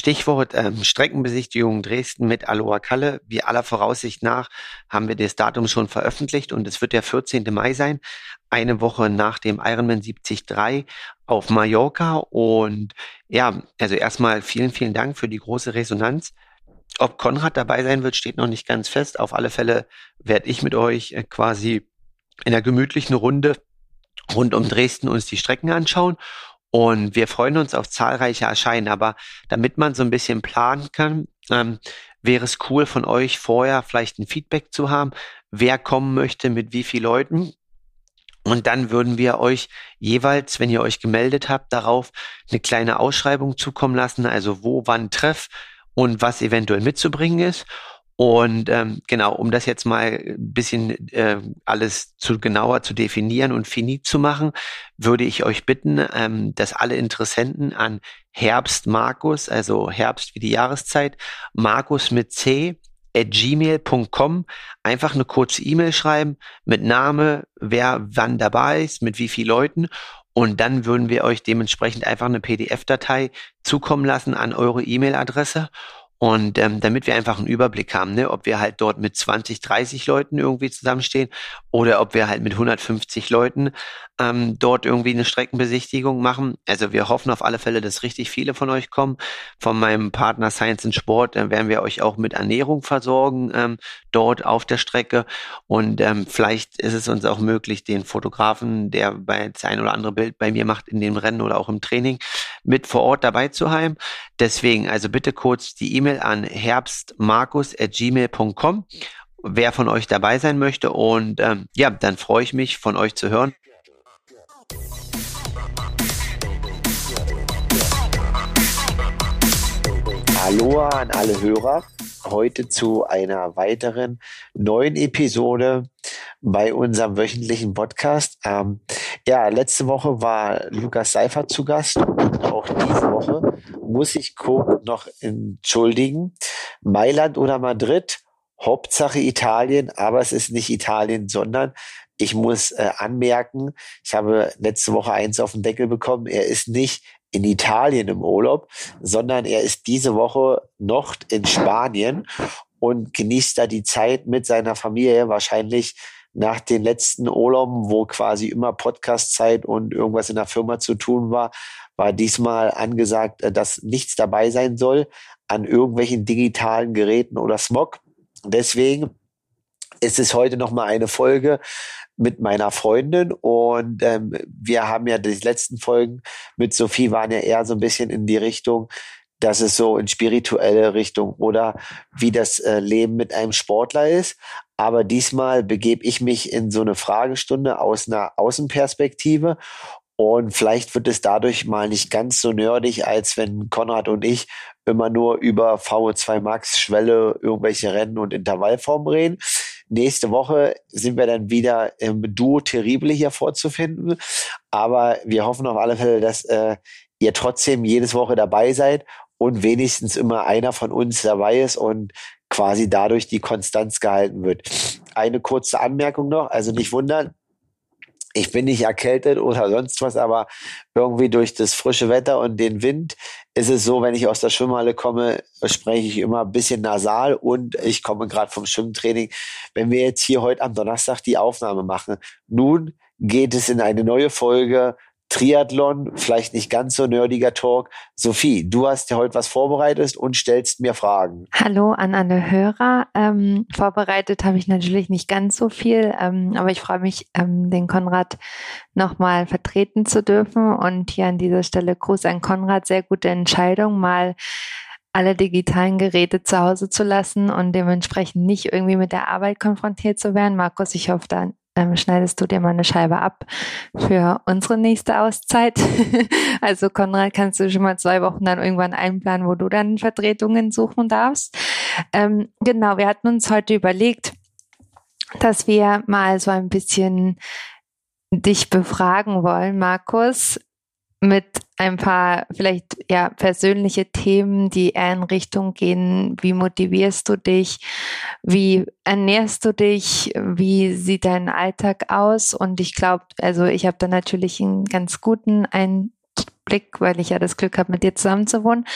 Stichwort ähm, Streckenbesichtigung Dresden mit Aloha Kalle. Wie aller Voraussicht nach haben wir das Datum schon veröffentlicht und es wird der 14. Mai sein, eine Woche nach dem Ironman 73 auf Mallorca. Und ja, also erstmal vielen, vielen Dank für die große Resonanz. Ob Konrad dabei sein wird, steht noch nicht ganz fest. Auf alle Fälle werde ich mit euch äh, quasi in einer gemütlichen Runde rund um Dresden uns die Strecken anschauen und wir freuen uns auf zahlreiche Erscheinen. Aber damit man so ein bisschen planen kann, ähm, wäre es cool von euch vorher vielleicht ein Feedback zu haben, wer kommen möchte, mit wie vielen Leuten. Und dann würden wir euch jeweils, wenn ihr euch gemeldet habt, darauf eine kleine Ausschreibung zukommen lassen, also wo, wann Treff und was eventuell mitzubringen ist. Und ähm, genau, um das jetzt mal ein bisschen äh, alles zu genauer zu definieren und finit zu machen, würde ich euch bitten, ähm, dass alle Interessenten an Herbst Markus, also Herbst wie die Jahreszeit, Markus mit C, at gmail.com einfach eine kurze E-Mail schreiben mit Name, wer wann dabei ist, mit wie vielen Leuten. Und dann würden wir euch dementsprechend einfach eine PDF-Datei zukommen lassen an eure E-Mail-Adresse und ähm, damit wir einfach einen Überblick haben, ne, ob wir halt dort mit 20, 30 Leuten irgendwie zusammenstehen oder ob wir halt mit 150 Leuten ähm, dort irgendwie eine Streckenbesichtigung machen. Also wir hoffen auf alle Fälle, dass richtig viele von euch kommen. Von meinem Partner Science and Sport äh, werden wir euch auch mit Ernährung versorgen ähm, dort auf der Strecke. Und ähm, vielleicht ist es uns auch möglich, den Fotografen, der bei das ein oder andere Bild bei mir macht in dem Rennen oder auch im Training, mit vor Ort dabei zu haben. Deswegen also bitte kurz die E-Mail an herbstmarkus@gmail.com wer von euch dabei sein möchte. Und ähm, ja, dann freue ich mich, von euch zu hören. Hallo an alle Hörer. Heute zu einer weiteren neuen Episode bei unserem wöchentlichen Podcast. Ähm, ja, letzte Woche war Lukas Seifert zu Gast und auch diese Woche muss ich Cook noch entschuldigen. Mailand oder Madrid, Hauptsache Italien, aber es ist nicht Italien, sondern ich muss äh, anmerken, ich habe letzte Woche eins auf den Deckel bekommen, er ist nicht in Italien im Urlaub, sondern er ist diese Woche noch in Spanien und genießt da die Zeit mit seiner Familie, wahrscheinlich nach den letzten Urlauben, wo quasi immer Podcastzeit und irgendwas in der Firma zu tun war, war diesmal angesagt, äh, dass nichts dabei sein soll an irgendwelchen digitalen Geräten oder Smog. Deswegen ist es heute noch mal eine Folge mit meiner Freundin und ähm, wir haben ja die letzten Folgen mit Sophie waren ja eher so ein bisschen in die Richtung, dass es so in spirituelle Richtung oder wie das äh, Leben mit einem Sportler ist. Aber diesmal begebe ich mich in so eine Fragestunde aus einer Außenperspektive und vielleicht wird es dadurch mal nicht ganz so nerdig, als wenn Konrad und ich immer nur über VO2 Max, Schwelle, irgendwelche Rennen und Intervallformen reden. Nächste Woche sind wir dann wieder im Duo Terrible hier vorzufinden. Aber wir hoffen auf alle Fälle, dass äh, ihr trotzdem jedes Woche dabei seid und wenigstens immer einer von uns dabei ist und quasi dadurch die Konstanz gehalten wird. Eine kurze Anmerkung noch, also nicht wundern, ich bin nicht erkältet oder sonst was, aber irgendwie durch das frische Wetter und den Wind ist es so, wenn ich aus der Schwimmhalle komme, spreche ich immer ein bisschen nasal und ich komme gerade vom Schwimmtraining. Wenn wir jetzt hier heute am Donnerstag die Aufnahme machen, nun geht es in eine neue Folge Triathlon, vielleicht nicht ganz so nerdiger Talk. Sophie, du hast ja heute was vorbereitet und stellst mir Fragen. Hallo an alle Hörer. Ähm, vorbereitet habe ich natürlich nicht ganz so viel, ähm, aber ich freue mich, ähm, den Konrad nochmal vertreten zu dürfen. Und hier an dieser Stelle Gruß an Konrad. Sehr gute Entscheidung, mal alle digitalen Geräte zu Hause zu lassen und dementsprechend nicht irgendwie mit der Arbeit konfrontiert zu werden. Markus, ich hoffe, da ähm, schneidest du dir mal eine Scheibe ab für unsere nächste Auszeit. also Konrad, kannst du schon mal zwei Wochen dann irgendwann einplanen, wo du dann Vertretungen suchen darfst. Ähm, genau, wir hatten uns heute überlegt, dass wir mal so ein bisschen dich befragen wollen, Markus, mit ein paar vielleicht ja persönliche Themen, die eher in Richtung gehen. Wie motivierst du dich? Wie ernährst du dich? Wie sieht dein Alltag aus? Und ich glaube, also ich habe da natürlich einen ganz guten Einblick, weil ich ja das Glück habe, mit dir zusammen zu wohnen.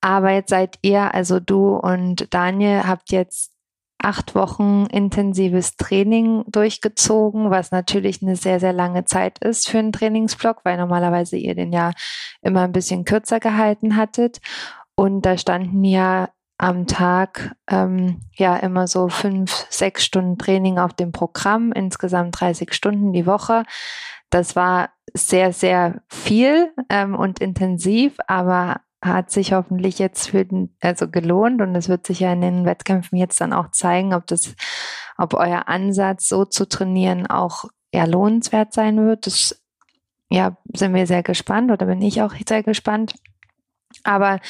Aber jetzt seid ihr, also du und Daniel, habt jetzt acht Wochen intensives Training durchgezogen, was natürlich eine sehr, sehr lange Zeit ist für einen Trainingsblock, weil normalerweise ihr den ja immer ein bisschen kürzer gehalten hattet. Und da standen ja am Tag ähm, ja immer so fünf, sechs Stunden Training auf dem Programm, insgesamt 30 Stunden die Woche. Das war sehr, sehr viel ähm, und intensiv, aber hat sich hoffentlich jetzt für den, also gelohnt und es wird sich ja in den Wettkämpfen jetzt dann auch zeigen, ob das, ob euer Ansatz so zu trainieren auch ja lohnenswert sein wird. Das ja, sind wir sehr gespannt oder bin ich auch sehr gespannt. Aber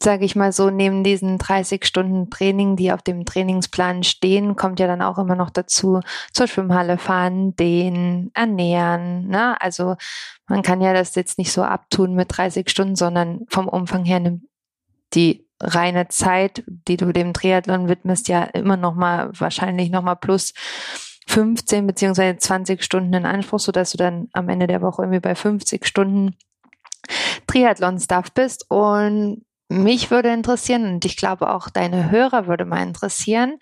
sage ich mal so, neben diesen 30 Stunden Training, die auf dem Trainingsplan stehen, kommt ja dann auch immer noch dazu, zur Schwimmhalle fahren, den ernähren. Ne? Also man kann ja das jetzt nicht so abtun mit 30 Stunden, sondern vom Umfang her nimmt die reine Zeit, die du dem Triathlon widmest, ja immer noch mal wahrscheinlich noch mal plus 15 beziehungsweise 20 Stunden in Anspruch, sodass du dann am Ende der Woche irgendwie bei 50 Stunden Triathlon-Stuff bist. Und mich würde interessieren und ich glaube auch deine Hörer würde mal interessieren.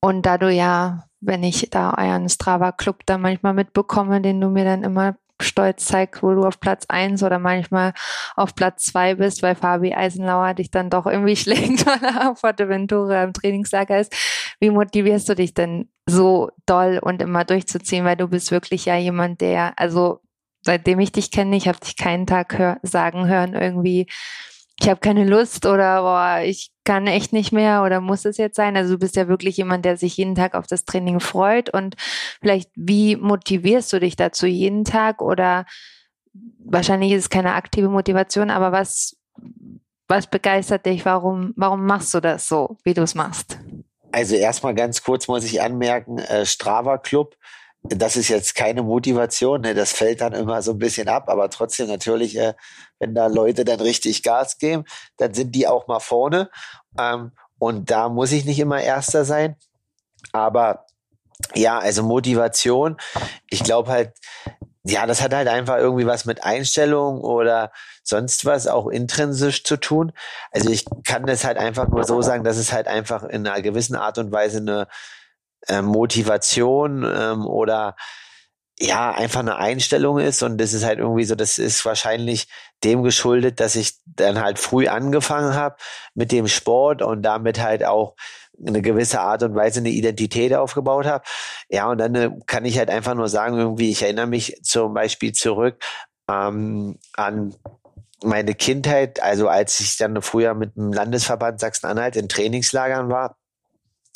Und da du ja, wenn ich da euren Strava-Club da manchmal mitbekomme, den du mir dann immer stolz zeigst, wo du auf Platz eins oder manchmal auf Platz zwei bist, weil Fabi Eisenlauer dich dann doch irgendwie schlägt, weil er auf Fuerteventura im Trainingslager ist. Wie motivierst du dich denn so doll und immer durchzuziehen? Weil du bist wirklich ja jemand, der, also seitdem ich dich kenne, ich habe dich keinen Tag hör sagen hören, irgendwie, ich habe keine Lust oder boah, ich kann echt nicht mehr oder muss es jetzt sein? Also du bist ja wirklich jemand, der sich jeden Tag auf das Training freut und vielleicht wie motivierst du dich dazu jeden Tag oder wahrscheinlich ist es keine aktive Motivation, aber was was begeistert dich? Warum warum machst du das so, wie du es machst? Also erstmal ganz kurz muss ich anmerken, äh, Strava Club das ist jetzt keine Motivation, ne? das fällt dann immer so ein bisschen ab, aber trotzdem natürlich, äh, wenn da Leute dann richtig Gas geben, dann sind die auch mal vorne. Ähm, und da muss ich nicht immer Erster sein. Aber ja, also Motivation, ich glaube halt, ja, das hat halt einfach irgendwie was mit Einstellung oder sonst was auch intrinsisch zu tun. Also ich kann das halt einfach nur so sagen, dass es halt einfach in einer gewissen Art und Weise eine äh, Motivation ähm, oder ja, einfach eine Einstellung ist und das ist halt irgendwie so, das ist wahrscheinlich dem geschuldet, dass ich dann halt früh angefangen habe mit dem Sport und damit halt auch eine gewisse Art und Weise eine Identität aufgebaut habe. Ja, und dann äh, kann ich halt einfach nur sagen, irgendwie, ich erinnere mich zum Beispiel zurück ähm, an meine Kindheit, also als ich dann früher mit dem Landesverband Sachsen-Anhalt in Trainingslagern war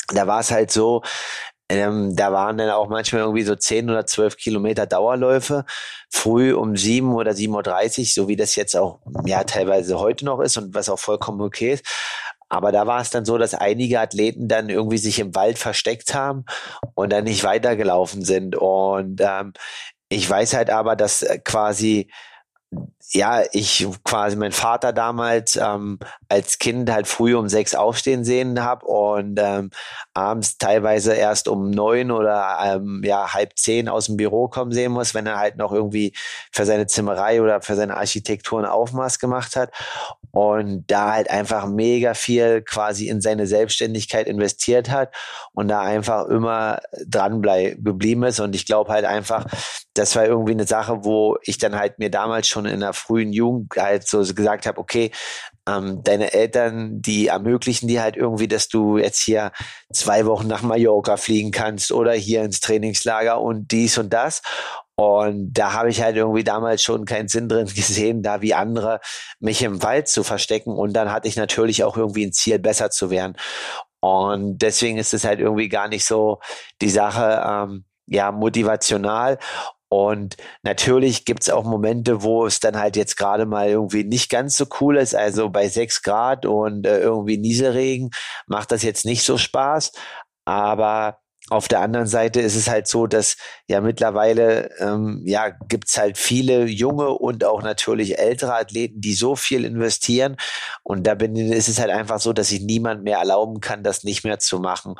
da war es halt so, ähm, da waren dann auch manchmal irgendwie so zehn oder zwölf Kilometer Dauerläufe, früh um sieben oder sieben Uhr, dreißig, so wie das jetzt auch ja teilweise heute noch ist und was auch vollkommen okay ist. Aber da war es dann so, dass einige Athleten dann irgendwie sich im Wald versteckt haben und dann nicht weitergelaufen sind. Und ähm, ich weiß halt aber, dass äh, quasi ja, ich quasi mein Vater damals ähm, als Kind halt früh um sechs aufstehen sehen habe und ähm, abends teilweise erst um neun oder ähm, ja halb zehn aus dem Büro kommen sehen muss, wenn er halt noch irgendwie für seine Zimmerei oder für seine Architektur ein Aufmaß gemacht hat und da halt einfach mega viel quasi in seine Selbstständigkeit investiert hat und da einfach immer dran geblieben ist. Und ich glaube halt einfach, das war irgendwie eine Sache, wo ich dann halt mir damals schon in der frühen Jugend halt so gesagt habe, okay, ähm, deine Eltern, die ermöglichen dir halt irgendwie, dass du jetzt hier zwei Wochen nach Mallorca fliegen kannst oder hier ins Trainingslager und dies und das. Und da habe ich halt irgendwie damals schon keinen Sinn drin gesehen, da wie andere mich im Wald zu verstecken. Und dann hatte ich natürlich auch irgendwie ein Ziel, besser zu werden. Und deswegen ist es halt irgendwie gar nicht so die Sache, ähm, ja, motivational. Und natürlich gibt's auch Momente, wo es dann halt jetzt gerade mal irgendwie nicht ganz so cool ist. Also bei sechs Grad und äh, irgendwie Nieselregen macht das jetzt nicht so Spaß. Aber auf der anderen Seite ist es halt so, dass ja mittlerweile ähm, ja gibt's halt viele junge und auch natürlich ältere Athleten, die so viel investieren. Und da bin, ist es halt einfach so, dass sich niemand mehr erlauben kann, das nicht mehr zu machen.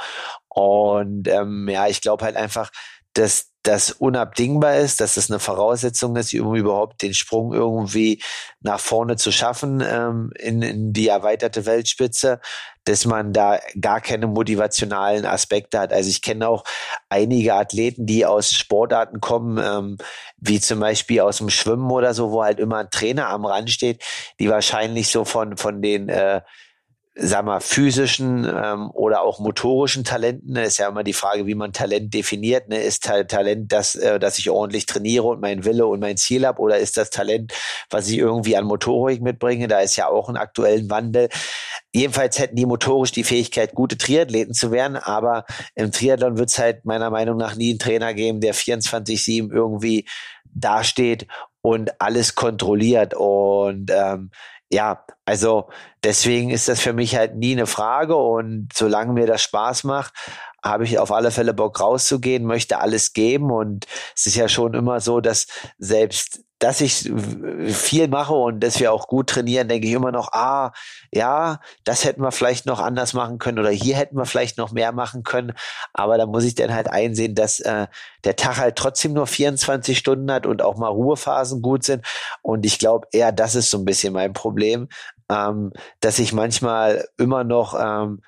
Und ähm, ja, ich glaube halt einfach, dass das unabdingbar ist, dass das eine Voraussetzung ist, um überhaupt den Sprung irgendwie nach vorne zu schaffen ähm, in, in die erweiterte Weltspitze, dass man da gar keine motivationalen Aspekte hat. Also ich kenne auch einige Athleten, die aus Sportarten kommen, ähm, wie zum Beispiel aus dem Schwimmen oder so, wo halt immer ein Trainer am Rand steht, die wahrscheinlich so von, von den äh, sag mal, physischen ähm, oder auch motorischen Talenten. Ne, ist ja immer die Frage, wie man Talent definiert. Ne? Ist Ta Talent das, äh, dass ich ordentlich trainiere und mein Wille und mein Ziel habe? Oder ist das Talent, was ich irgendwie an Motorik mitbringe? Da ist ja auch ein aktuellen Wandel. Jedenfalls hätten die motorisch die Fähigkeit, gute Triathleten zu werden, aber im Triathlon wird es halt meiner Meinung nach nie einen Trainer geben, der 24-7 irgendwie dasteht und alles kontrolliert. Und ähm, ja, also deswegen ist das für mich halt nie eine Frage und solange mir das Spaß macht, habe ich auf alle Fälle Bock rauszugehen, möchte alles geben und es ist ja schon immer so, dass selbst dass ich viel mache und dass wir auch gut trainieren, denke ich immer noch, ah, ja, das hätten wir vielleicht noch anders machen können oder hier hätten wir vielleicht noch mehr machen können. Aber da muss ich dann halt einsehen, dass äh, der Tag halt trotzdem nur 24 Stunden hat und auch mal Ruhephasen gut sind. Und ich glaube eher, das ist so ein bisschen mein Problem, ähm, dass ich manchmal immer noch ähm,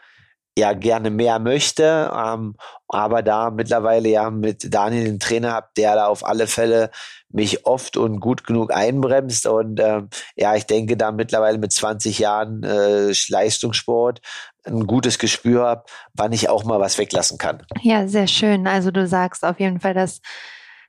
ja gerne mehr möchte, ähm, aber da mittlerweile ja mit Daniel einen Trainer habt, der da auf alle Fälle mich oft und gut genug einbremst und ähm, ja, ich denke da mittlerweile mit 20 Jahren äh, Leistungssport ein gutes Gespür habe, wann ich auch mal was weglassen kann. Ja, sehr schön. Also du sagst auf jeden Fall, dass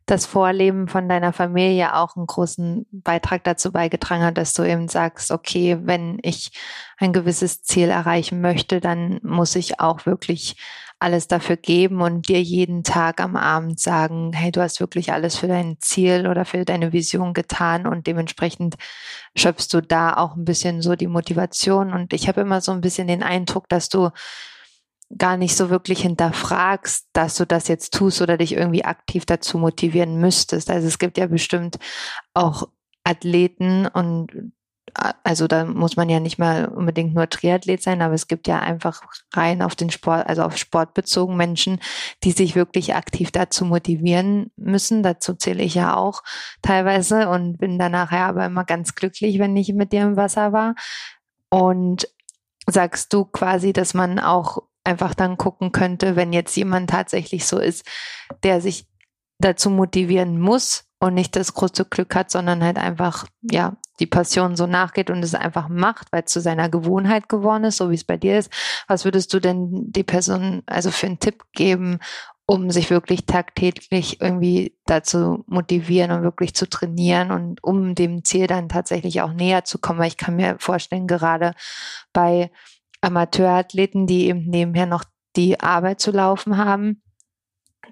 das Vorleben von deiner Familie auch einen großen Beitrag dazu beigetragen hat, dass du eben sagst, okay, wenn ich ein gewisses Ziel erreichen möchte, dann muss ich auch wirklich alles dafür geben und dir jeden Tag am Abend sagen, hey, du hast wirklich alles für dein Ziel oder für deine Vision getan und dementsprechend schöpfst du da auch ein bisschen so die Motivation. Und ich habe immer so ein bisschen den Eindruck, dass du gar nicht so wirklich hinterfragst, dass du das jetzt tust oder dich irgendwie aktiv dazu motivieren müsstest. Also es gibt ja bestimmt auch Athleten und also da muss man ja nicht mal unbedingt nur Triathlet sein, aber es gibt ja einfach rein auf den Sport, also auf Sport bezogen Menschen, die sich wirklich aktiv dazu motivieren müssen. Dazu zähle ich ja auch teilweise und bin danach ja aber immer ganz glücklich, wenn ich mit dir im Wasser war. Und sagst du quasi, dass man auch einfach dann gucken könnte, wenn jetzt jemand tatsächlich so ist, der sich dazu motivieren muss und nicht das große Glück hat, sondern halt einfach, ja, die Passion so nachgeht und es einfach macht, weil es zu seiner Gewohnheit geworden ist, so wie es bei dir ist. Was würdest du denn die Person also für einen Tipp geben, um sich wirklich tagtäglich irgendwie dazu motivieren und wirklich zu trainieren und um dem Ziel dann tatsächlich auch näher zu kommen? Weil ich kann mir vorstellen, gerade bei Amateurathleten, die eben nebenher noch die Arbeit zu laufen haben,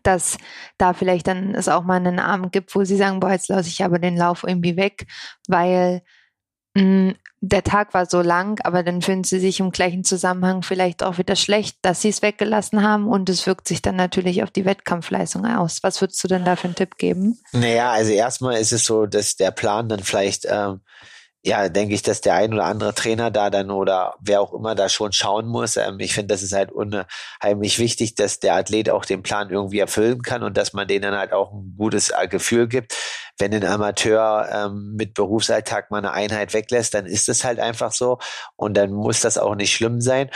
dass da vielleicht dann es auch mal einen Abend gibt, wo sie sagen, boah, jetzt lasse ich aber den Lauf irgendwie weg, weil mh, mm, der Tag war so lang, aber dann fühlen sie sich im gleichen Zusammenhang vielleicht auch wieder schlecht, dass sie es weggelassen haben und es wirkt sich dann natürlich auf die Wettkampfleistung aus. Was würdest du denn da für einen Tipp geben? Naja, also erstmal ist es so, dass der Plan dann vielleicht ähm, ja, denke ich, dass der ein oder andere Trainer da dann oder wer auch immer da schon schauen muss. Ähm, ich finde, das ist halt unheimlich wichtig, dass der Athlet auch den Plan irgendwie erfüllen kann und dass man denen dann halt auch ein gutes äh, Gefühl gibt. Wenn ein Amateur ähm, mit Berufsalltag mal eine Einheit weglässt, dann ist es halt einfach so und dann muss das auch nicht schlimm sein.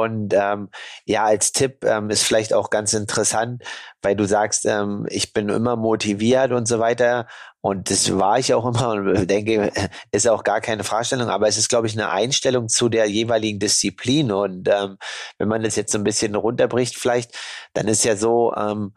Und ähm, ja, als Tipp ähm, ist vielleicht auch ganz interessant, weil du sagst, ähm, ich bin immer motiviert und so weiter. Und das war ich auch immer und denke, ist auch gar keine Fragestellung, aber es ist, glaube ich, eine Einstellung zu der jeweiligen Disziplin. Und ähm, wenn man das jetzt so ein bisschen runterbricht, vielleicht, dann ist ja so, ähm,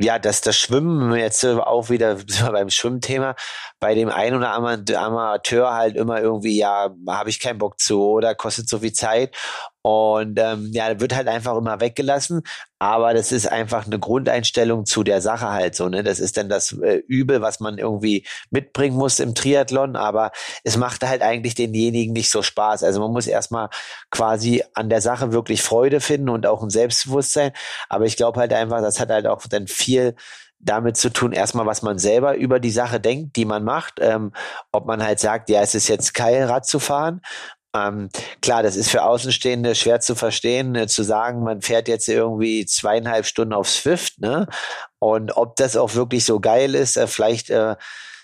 ja, dass das Schwimmen jetzt auch wieder beim Schwimmthema bei dem einen oder anderen Amateur halt immer irgendwie, ja, habe ich keinen Bock zu oder kostet so viel Zeit. Und ähm, ja, wird halt einfach immer weggelassen. Aber das ist einfach eine Grundeinstellung zu der Sache halt so. Ne? Das ist dann das äh, Übel, was man irgendwie mitbringen muss im Triathlon. Aber es macht halt eigentlich denjenigen nicht so Spaß. Also man muss erstmal quasi an der Sache wirklich Freude finden und auch ein Selbstbewusstsein. Aber ich glaube halt einfach, das hat halt auch dann viel damit zu tun, erstmal, was man selber über die Sache denkt, die man macht. Ähm, ob man halt sagt, ja, es ist jetzt geil, Rad zu fahren Ähm, klar, das ist für Außenstehende schwer zu verstehen, äh, zu sagen, man fährt jetzt irgendwie zweieinhalb Stunden auf Swift, ne? Und ob das auch wirklich so geil ist, äh, vielleicht äh,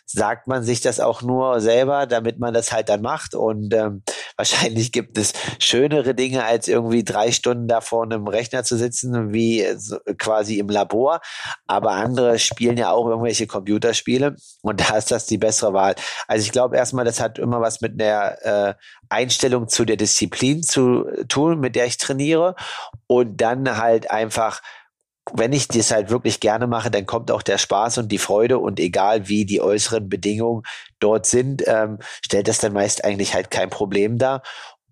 sagt man sich das auch nur selber, damit man das halt dann macht. Und ähm, wahrscheinlich gibt es schönere Dinge, als irgendwie drei Stunden da vor einem Rechner zu sitzen, wie so, quasi im Labor. Aber andere spielen ja auch irgendwelche Computerspiele und da ist das die bessere Wahl. Also ich glaube erstmal, das hat immer was mit der äh, Einstellung zu der Disziplin zu tun, mit der ich trainiere. Und dann halt einfach wenn ich das halt wirklich gerne mache, dann kommt auch der Spaß und die Freude und egal wie die äußeren Bedingungen dort sind, ähm, stellt das dann meist eigentlich halt kein Problem dar.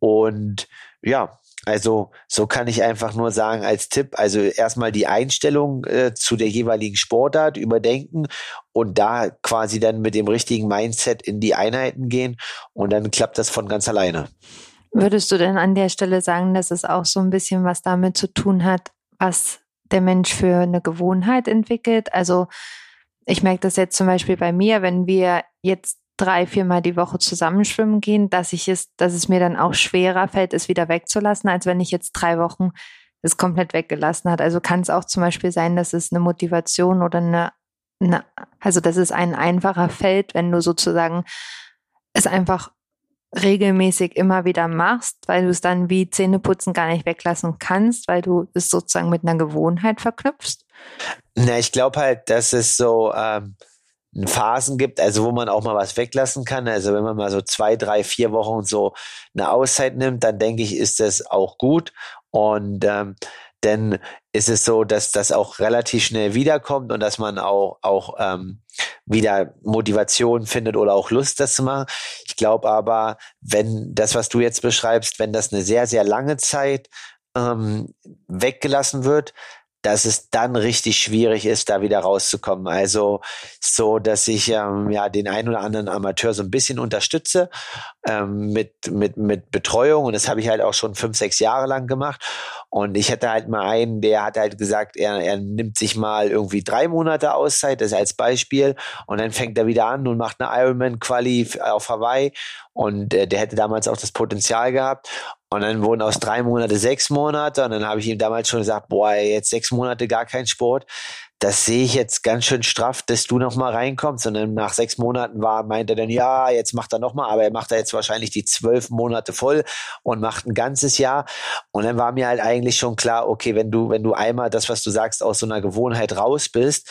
Und ja, also so kann ich einfach nur sagen als Tipp, also erstmal die Einstellung äh, zu der jeweiligen Sportart überdenken und da quasi dann mit dem richtigen Mindset in die Einheiten gehen und dann klappt das von ganz alleine. Würdest du denn an der Stelle sagen, dass es auch so ein bisschen was damit zu tun hat, was der Mensch für eine Gewohnheit entwickelt. Also ich merke das jetzt zum Beispiel bei mir, wenn wir jetzt drei, viermal die Woche zusammenschwimmen gehen, dass ich es, dass es mir dann auch schwerer fällt, es wieder wegzulassen, als wenn ich jetzt drei Wochen es komplett weggelassen hat. Also kann es auch zum Beispiel sein, dass es eine Motivation oder eine, eine also dass es ein einfacher fällt, wenn du sozusagen es einfach regelmäßig immer wieder machst, weil du es dann wie Zähneputzen gar nicht weglassen kannst, weil du es sozusagen mit einer Gewohnheit verknüpfst? Na, ich glaube halt, dass es so ähm, Phasen gibt, also wo man auch mal was weglassen kann. Also wenn man mal so zwei, drei, vier Wochen so eine Auszeit nimmt, dann denke ich, ist das auch gut. Und ähm, denn ist es so, dass das auch relativ schnell wiederkommt und dass man auch, auch ähm, wieder Motivation findet oder auch Lust, das zu machen. Ich glaube aber, wenn das, was du jetzt beschreibst, wenn das eine sehr, sehr lange Zeit ähm, weggelassen wird, dass es dann richtig schwierig ist, da wieder rauszukommen. Also so, dass ich ähm, ja den ein oder anderen Amateur so ein bisschen unterstütze ähm, mit, mit, mit Betreuung. Und das habe ich halt auch schon fünf, sechs Jahre lang gemacht. Und ich hatte halt mal einen, der hat halt gesagt, er, er nimmt sich mal irgendwie drei Monate Auszeit, das als Beispiel. Und dann fängt er wieder an und macht eine Ironman-Quali auf Hawaii. Und äh, der hätte damals auch das Potenzial gehabt. Und dann wurden aus drei Monate sechs Monate. Und dann habe ich ihm damals schon gesagt, boah, jetzt sechs Monate gar kein Sport. Das sehe ich jetzt ganz schön straff, dass du noch mal reinkommst. Und dann nach sechs Monaten war, meinte er dann, ja, jetzt macht er noch mal, aber er macht da jetzt wahrscheinlich die zwölf Monate voll und macht ein ganzes Jahr. Und dann war mir halt eigentlich schon klar, okay, wenn du, wenn du einmal das, was du sagst, aus so einer Gewohnheit raus bist,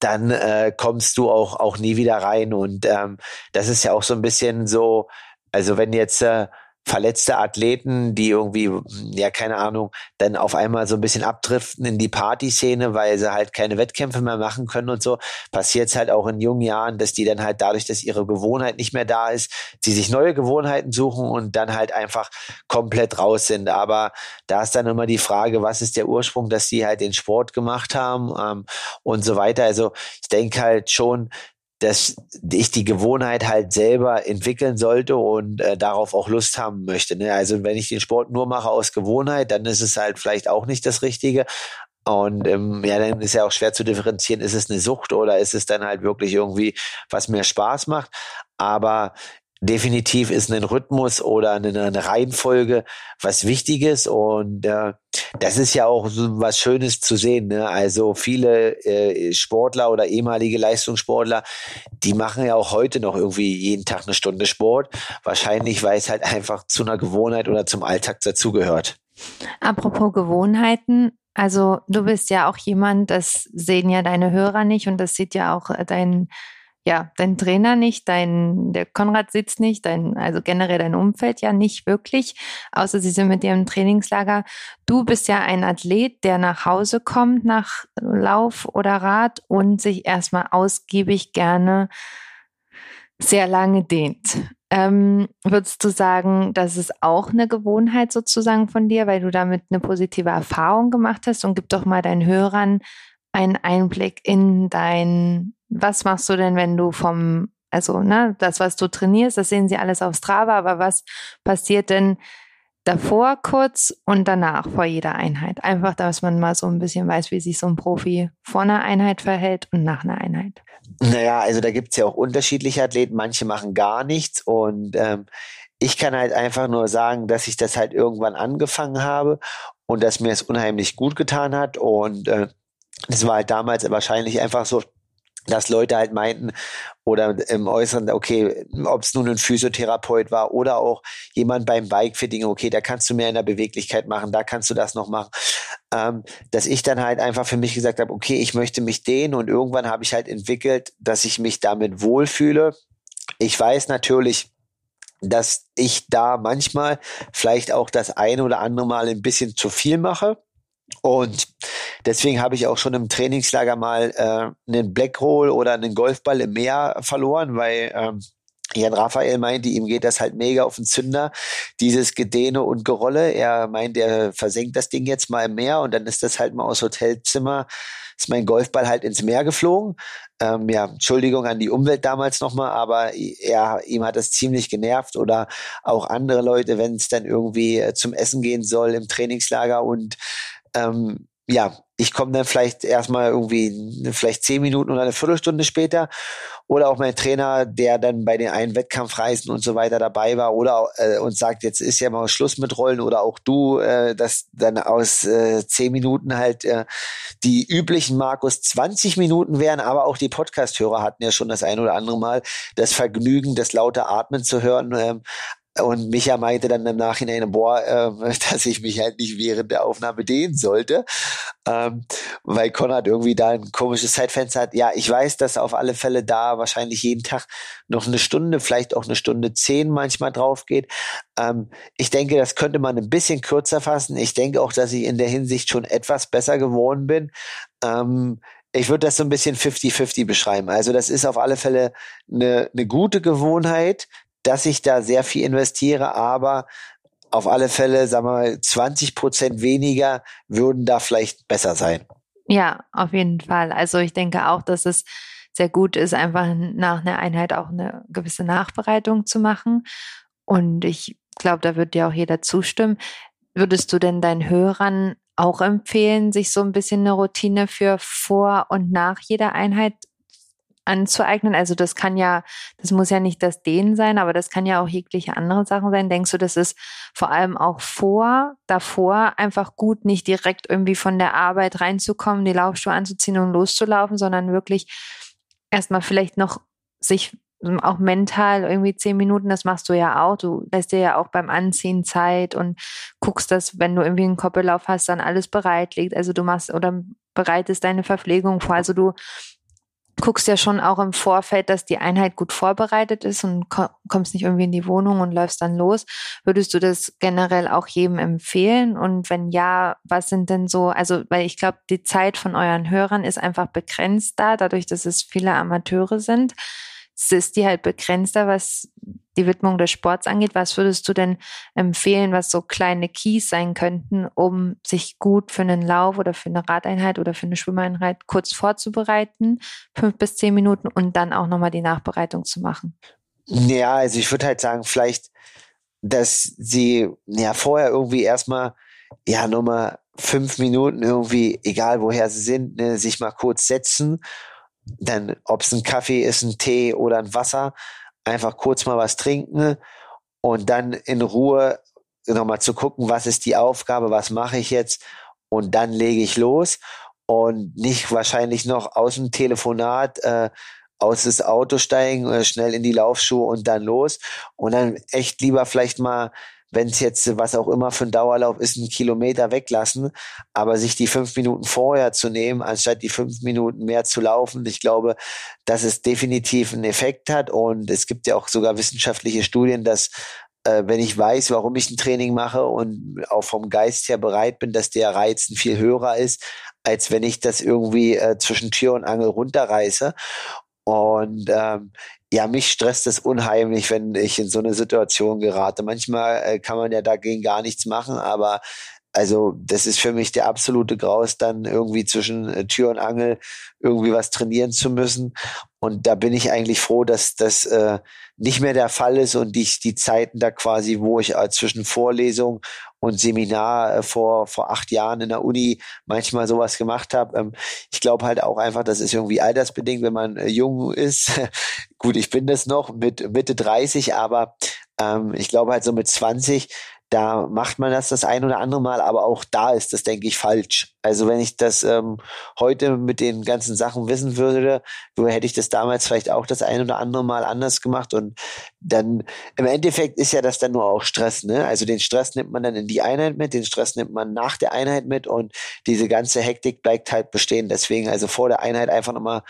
dann äh, kommst du auch, auch nie wieder rein. Und ähm, das ist ja auch so ein bisschen so, also wenn jetzt äh, verletzte Athleten, die irgendwie, ja, keine Ahnung, dann auf einmal so ein bisschen abdriften in die Partyszene, weil sie halt keine Wettkämpfe mehr machen können und so, passiert es halt auch in jungen Jahren, dass die dann halt dadurch, dass ihre Gewohnheit nicht mehr da ist, sie sich neue Gewohnheiten suchen und dann halt einfach komplett raus sind. Aber da ist dann immer die Frage, was ist der Ursprung, dass die halt den Sport gemacht haben ähm, und so weiter. Also ich denke halt schon, dass ich die Gewohnheit halt selber entwickeln sollte und äh, darauf auch Lust haben möchte. Ne? Also wenn ich den Sport nur mache aus Gewohnheit, dann ist es halt vielleicht auch nicht das Richtige. Und ähm, ja, dann ist ja auch schwer zu differenzieren, ist es eine Sucht oder ist es dann halt wirklich irgendwie, was mir Spaß macht. Aber definitiv ist ein Rhythmus oder eine, Reihenfolge was Wichtiges und äh, das ist ja auch so was Schönes zu sehen. Ne? Also viele äh, Sportler oder ehemalige Leistungssportler, die machen ja auch heute noch irgendwie jeden Tag eine Stunde Sport. Wahrscheinlich, weil es halt einfach zu einer Gewohnheit oder zum Alltag dazugehört. Apropos Gewohnheiten, also du bist ja auch jemand, das sehen ja deine Hörer nicht und das sieht ja auch dein ja, dein Trainer nicht, dein, der Konrad sitzt nicht, dein, also generell dein Umfeld ja nicht wirklich, außer sie sind mit dir im Trainingslager. Du bist ja ein Athlet, der nach Hause kommt nach Lauf oder Rad und sich erstmal ausgiebig gerne sehr lange dehnt. Ähm, würdest du sagen, das ist auch eine Gewohnheit sozusagen von dir, weil du damit eine positive Erfahrung gemacht hast? Und gib doch mal deinen Hörern einen Einblick in dein was machst du denn, wenn du vom, also ne, das, was du trainierst, das sehen sie alles auf Strava, aber was passiert denn davor kurz und danach vor jeder Einheit? Einfach, dass man mal so ein bisschen weiß, wie sich so ein Profi vor einer Einheit verhält und nach einer Einheit. Naja, also da gibt's ja auch unterschiedliche Athleten, manche machen gar nichts und ähm, Ich kann halt einfach nur sagen, dass ich das halt irgendwann angefangen habe und dass mir es unheimlich gut getan hat. Und äh, das war halt damals wahrscheinlich einfach so, dass Leute halt meinten oder im Äußeren, okay, ob es nun ein Physiotherapeut war oder auch jemand beim Bikefitting, okay, da kannst du mehr in der Beweglichkeit machen, da kannst du das noch machen, ähm, dass ich dann halt einfach für mich gesagt habe, okay, ich möchte mich dehnen und irgendwann habe ich halt entwickelt, dass ich mich damit wohlfühle. Ich weiß natürlich, dass ich da manchmal vielleicht auch das eine oder andere Mal ein bisschen zu viel mache. Und deswegen habe ich auch schon im Trainingslager mal äh, einen Blackroll oder einen Golfball im Meer verloren, weil ähm, Jan Raphael meinte, ihm geht das halt mega auf den Zünder, dieses Gedehne und Gerolle. Er meint, er versenkt das Ding jetzt mal im Meer und dann ist das halt mal aus Hotelzimmer, ist mein Golfball halt ins Meer geflogen. Ähm, ja, Entschuldigung an die Umwelt damals nochmal, aber er, ihm hat das ziemlich genervt oder auch andere Leute, wenn es dann irgendwie äh, zum Essen gehen soll im Trainingslager und ähm, ja, ich komme dann vielleicht erstmal irgendwie vielleicht zehn Minuten oder eine Viertelstunde später oder auch mein Trainer, der dann bei den einen Wettkampfreisen und so weiter dabei war oder äh, und sagt, jetzt ist ja mal Schluss mit Rollen oder auch du, äh, dass dann aus äh, zehn Minuten halt äh, die üblichen Markus 20 Minuten wären, aber auch die Podcast-Hörer hatten ja schon das ein oder andere Mal das Vergnügen, das laute Atmen zu hören. Ähm, und Micha meinte dann im Nachhinein, boah, äh, dass ich mich halt nicht während der Aufnahme dehnen sollte, ähm, weil Konrad irgendwie da ein komisches Zeitfenster hat. Ja, ich weiß, dass auf alle Fälle da wahrscheinlich jeden Tag noch eine Stunde, vielleicht auch eine Stunde zehn manchmal drauf geht. Ähm, ich denke, das könnte man ein bisschen kürzer fassen. Ich denke auch, dass ich in der Hinsicht schon etwas besser geworden bin. Ähm, ich würde das so ein bisschen 50-50 beschreiben. Also das ist auf alle Fälle eine, eine gute Gewohnheit, dass ich da sehr viel investiere, aber auf alle Fälle, sagen wir mal, 20 Prozent weniger würden da vielleicht besser sein. Ja, auf jeden Fall. Also ich denke auch, dass es sehr gut ist, einfach nach einer Einheit auch eine gewisse Nachbereitung zu machen. Und ich glaube, da wird dir auch jeder zustimmen. Würdest du denn deinen Hörern auch empfehlen, sich so ein bisschen eine Routine für vor und nach jeder Einheit anzueignen? Also das kann ja, das muss ja nicht das Dehnen sein, aber das kann ja auch jegliche andere Sachen sein. Denkst du, das ist vor allem auch vor, davor einfach gut, nicht direkt irgendwie von der Arbeit reinzukommen, die Laufschuhe anzuziehen und loszulaufen, sondern wirklich erstmal vielleicht noch sich auch mental irgendwie zehn Minuten, das machst du ja auch. Du lässt dir ja auch beim Anziehen Zeit und guckst, dass, wenn du irgendwie einen Koppellauf hast, dann alles bereit liegt. Also du machst oder bereitest deine Verpflegung vor. Also du guckst ja schon auch im Vorfeld, dass die Einheit gut vorbereitet ist und kommst nicht irgendwie in die Wohnung und läufst dann los. Würdest du das generell auch jedem empfehlen? Und wenn ja, was sind denn so, also, weil ich glaube, die Zeit von euren Hörern ist einfach begrenzt da, dadurch, dass es viele Amateure sind ist die halt begrenzter, was die Widmung des Sports angeht. Was würdest du denn empfehlen, was so kleine Keys sein könnten, um sich gut für einen Lauf oder für eine Radeinheit oder für eine Schwimmeinheit kurz vorzubereiten, fünf bis zehn Minuten und dann auch nochmal die Nachbereitung zu machen? Ja, also ich würde halt sagen, vielleicht, dass sie ja vorher irgendwie erstmal ja nochmal fünf Minuten irgendwie, egal woher sie sind, ne, sich mal kurz setzen dann, ob es ein Kaffee ist, ein Tee oder ein Wasser, einfach kurz mal was trinken und dann in Ruhe nochmal zu gucken, was ist die Aufgabe, was mache ich jetzt? Und dann lege ich los und nicht wahrscheinlich noch aus dem Telefonat äh, aus das Auto steigen, äh, schnell in die Laufschuhe und dann los. Und dann echt lieber vielleicht mal wenn es jetzt was auch immer für ein Dauerlauf ist, einen Kilometer weglassen, aber sich die fünf Minuten vorher zu nehmen, anstatt die fünf Minuten mehr zu laufen. Ich glaube, dass es definitiv einen Effekt hat und es gibt ja auch sogar wissenschaftliche Studien, dass äh, wenn ich weiß, warum ich ein Training mache und auch vom Geist her bereit bin, dass der Reiz viel höher ist, als wenn ich das irgendwie äh, zwischen Tür und Angel runterreiße. Und ähm, ja, mich stresst es unheimlich, wenn ich in so eine Situation gerate. Manchmal äh, kann man ja dagegen gar nichts machen, aber also das ist für mich der absolute Graus, dann irgendwie zwischen äh, Tür und Angel irgendwie was trainieren zu müssen. Und da bin ich eigentlich froh, dass das äh, nicht mehr der Fall ist und die, die Zeiten da quasi, wo ich äh, zwischen Vorlesung und Seminar äh, vor, vor acht Jahren in der Uni manchmal sowas gemacht habe. Ähm, ich glaube halt auch einfach, das ist irgendwie altersbedingt, wenn man äh, jung ist. Gut, ich bin das noch mit Mitte 30, aber Ähm, ich glaube halt so mit 20 da macht man das das ein oder andere Mal, aber auch da ist das, denke ich, falsch. Also wenn ich das ähm, heute mit den ganzen Sachen wissen würde, hätte ich das damals vielleicht auch das ein oder andere Mal anders gemacht und dann im Endeffekt ist ja das dann nur auch Stress, ne? Also den Stress nimmt man dann in die Einheit mit, den Stress nimmt man nach der Einheit mit und diese ganze Hektik bleibt halt bestehen. Deswegen also vor der Einheit einfach nochmal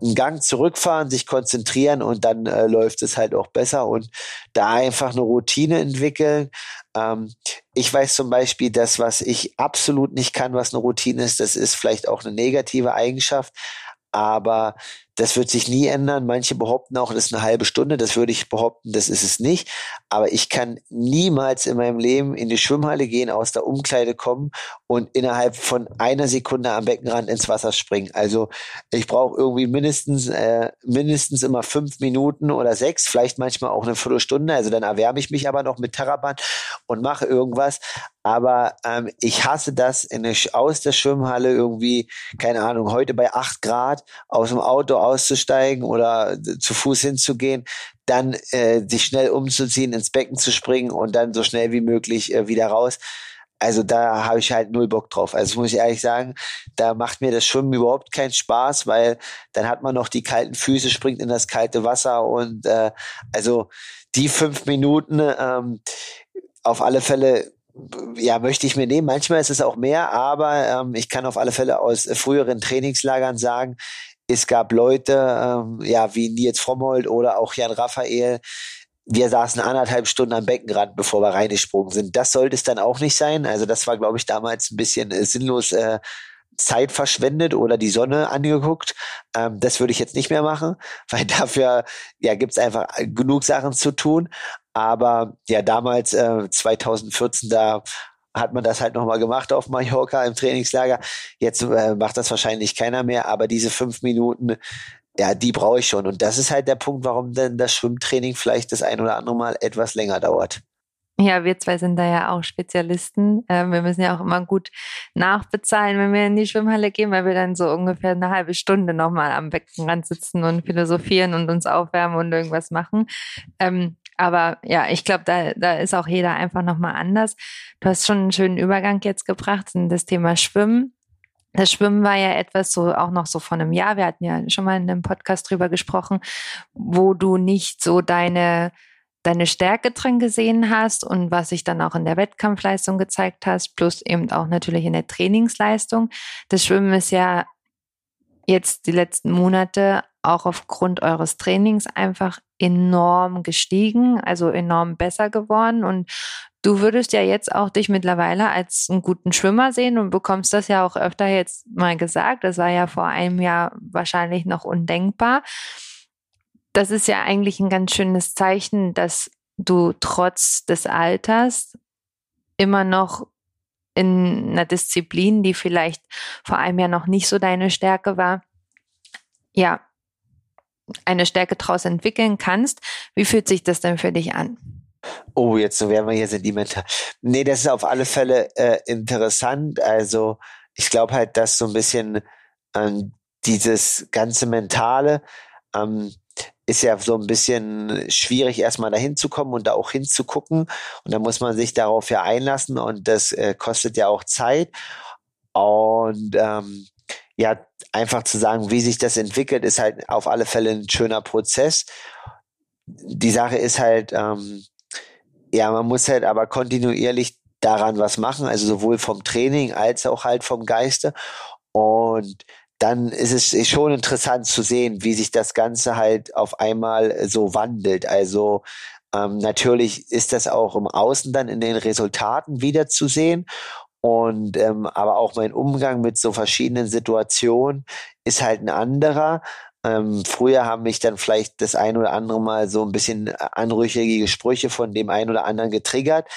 einen Gang zurückfahren, sich konzentrieren und dann äh, läuft es halt auch besser und da einfach eine Routine entwickeln. Ähm, ich weiß zum Beispiel, das, was ich absolut nicht kann, was eine Routine ist, das ist vielleicht auch eine negative Eigenschaft, aber das wird sich nie ändern. Manche behaupten auch, das ist eine halbe Stunde. Das würde ich behaupten, das ist es nicht. Aber ich kann niemals in meinem Leben in die Schwimmhalle gehen, aus der Umkleide kommen und innerhalb von einer Sekunde am Beckenrand ins Wasser springen. Also ich brauche irgendwie mindestens äh, mindestens immer fünf Minuten oder sechs, vielleicht manchmal auch eine Viertelstunde. Also dann erwärme ich mich aber noch mit Terraband und mache irgendwas. Aber ähm, ich hasse das, in der, aus der Schwimmhalle irgendwie, keine Ahnung, heute bei acht Grad aus dem Auto auszusteigen oder zu Fuß hinzugehen, dann äh, sich schnell umzuziehen, ins Becken zu springen und dann so schnell wie möglich äh, wieder raus. Also da habe ich halt null Bock drauf. Also muss ich ehrlich sagen, da macht mir das Schwimmen überhaupt keinen Spaß, weil dann hat man noch die kalten Füße, springt in das kalte Wasser und äh, also die fünf Minuten ähm, auf alle Fälle ja, möchte ich mir nehmen. Manchmal ist es auch mehr, aber ähm, ich kann auf alle Fälle aus früheren Trainingslagern sagen, es gab Leute, ähm, ja, wie Nils Frommold oder auch Jan Raphael, wir saßen anderthalb Stunden am Beckenrand, bevor wir reingesprungen sind. Das sollte es dann auch nicht sein. Also das war, glaube ich, damals ein bisschen äh, sinnlos äh, Zeit verschwendet oder die Sonne angeguckt. Ähm, das würde ich jetzt nicht mehr machen, weil dafür ja gibt's einfach genug Sachen zu tun. Aber ja, damals äh, 2014, da hat man das halt nochmal gemacht auf Mallorca im Trainingslager. Jetzt äh, macht das wahrscheinlich keiner mehr, aber diese fünf Minuten, ja, die brauche ich schon. Und das ist halt der Punkt, warum denn das Schwimmtraining vielleicht das ein oder andere Mal etwas länger dauert. Ja, wir zwei sind da ja auch Spezialisten. Ähm, wir müssen ja auch immer gut nachbezahlen, wenn wir in die Schwimmhalle gehen, weil wir dann so ungefähr eine halbe Stunde nochmal am Beckenrand sitzen und philosophieren und uns aufwärmen und irgendwas machen. Ähm, aber ja, ich glaube, da, da ist auch jeder einfach nochmal anders. Du hast schon einen schönen Übergang jetzt gebracht in das Thema Schwimmen. Das Schwimmen war ja etwas so auch noch so von einem Jahr. Wir hatten ja schon mal in einem Podcast drüber gesprochen, wo du nicht so deine deine Stärke drin gesehen hast und was sich dann auch in der Wettkampfleistung gezeigt hast, plus eben auch natürlich in der Trainingsleistung. Das Schwimmen ist ja jetzt die letzten Monate auch aufgrund eures Trainings einfach enorm gestiegen, also enorm besser geworden. Und du würdest ja jetzt auch dich mittlerweile als einen guten Schwimmer sehen und bekommst das ja auch öfter jetzt mal gesagt. Das war ja vor einem Jahr wahrscheinlich noch undenkbar. Das ist ja eigentlich ein ganz schönes Zeichen, dass du trotz des Alters immer noch in einer Disziplin, die vielleicht vor einem Jahr noch nicht so deine Stärke war, ja, eine Stärke daraus entwickeln kannst. Wie fühlt sich das denn für dich an? Oh, jetzt so werden wir hier sentimental. Nee, das ist auf alle Fälle äh, interessant. Also ich glaube halt, dass so ein bisschen ähm, dieses ganze Mentale ähm, ist ja so ein bisschen schwierig, erstmal dahin zu kommen und da auch hinzugucken. Und da muss man sich darauf ja einlassen und das äh, kostet ja auch Zeit. Und ähm, ja, einfach zu sagen, wie sich das entwickelt, ist halt auf alle Fälle ein schöner Prozess. Die Sache ist halt, ähm, ja, man muss halt aber kontinuierlich daran was machen, also sowohl vom Training als auch halt vom Geiste. Und dann ist es schon interessant zu sehen, wie sich das Ganze halt auf einmal so wandelt. Also ähm, natürlich ist das auch im Außen dann in den Resultaten wiederzusehen. Und ähm, aber auch mein Umgang mit so verschiedenen Situationen ist halt ein anderer. Ähm, früher haben mich dann vielleicht das ein oder andere Mal so ein bisschen anrüchige Sprüche von dem einen oder anderen getriggert.